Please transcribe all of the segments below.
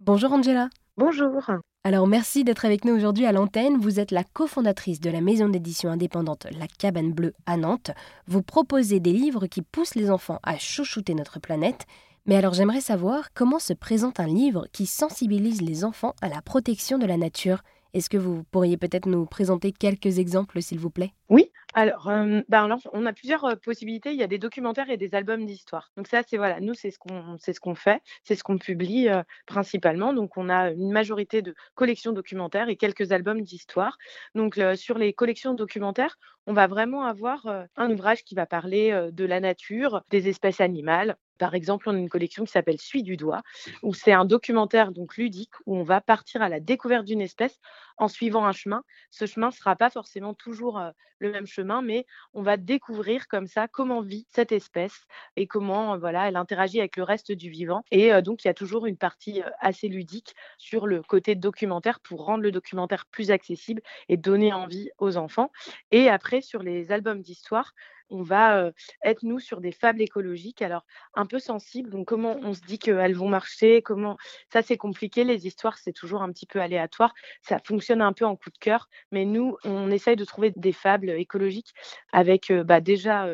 Bonjour Angela. Bonjour. Alors merci d'être avec nous aujourd'hui à l'antenne. Vous êtes la cofondatrice de la maison d'édition indépendante La Cabane Bleue à Nantes. Vous proposez des livres qui poussent les enfants à chouchouter notre planète. Mais alors j'aimerais savoir comment se présente un livre qui sensibilise les enfants à la protection de la nature. Est-ce que vous pourriez peut-être nous présenter quelques exemples, s'il vous plaît? Oui, alors, alors, on a plusieurs possibilités. Il y a des documentaires et des albums d'histoire. Donc ça, c'est voilà, nous, c'est ce qu'on fait, c'est ce qu'on publie principalement. Donc on a une majorité de collections documentaires et quelques albums d'histoire. Donc sur les collections documentaires, on va vraiment avoir un ouvrage qui va parler de la nature, des espèces animales, par exemple, on a une collection qui s'appelle Suis du doigt, où c'est un documentaire donc ludique où on va partir à la découverte d'une espèce en suivant un chemin. Ce chemin ne sera pas forcément toujours le même chemin, mais on va découvrir comme ça comment vit cette espèce et comment voilà elle interagit avec le reste du vivant. Et donc il y a toujours une partie assez ludique sur le côté documentaire pour rendre le documentaire plus accessible et donner envie aux enfants. Et après sur les albums d'histoire, on va être, nous, sur des fables écologiques, alors un peu sensibles. Donc, comment on se dit qu'elles vont marcher comment Ça, c'est compliqué. Les histoires, c'est toujours un petit peu aléatoire. Ça fonctionne un peu en coup de cœur. Mais nous, on essaye de trouver des fables écologiques avec bah, déjà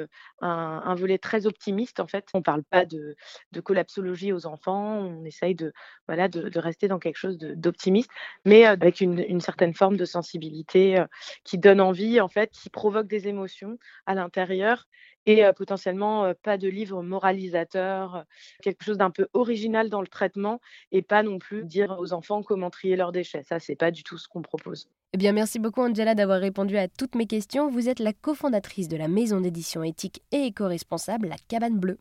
un, volet très optimiste, en fait. On ne parle pas de, collapsologie aux enfants. On essaye de, voilà, de, rester dans quelque chose d'optimiste, mais avec une, certaine forme de sensibilité qui donne envie, en fait, qui provoque des émotions à l'intérieur et potentiellement pas de livre moralisateur, quelque chose d'un peu original dans le traitement et pas non plus dire aux enfants comment trier leurs déchets. Ça, c'est pas du tout ce qu'on propose. Eh bien, merci beaucoup Angela d'avoir répondu à toutes mes questions. Vous êtes la cofondatrice de la maison d'édition éthique et éco-responsable La Cabane Bleue.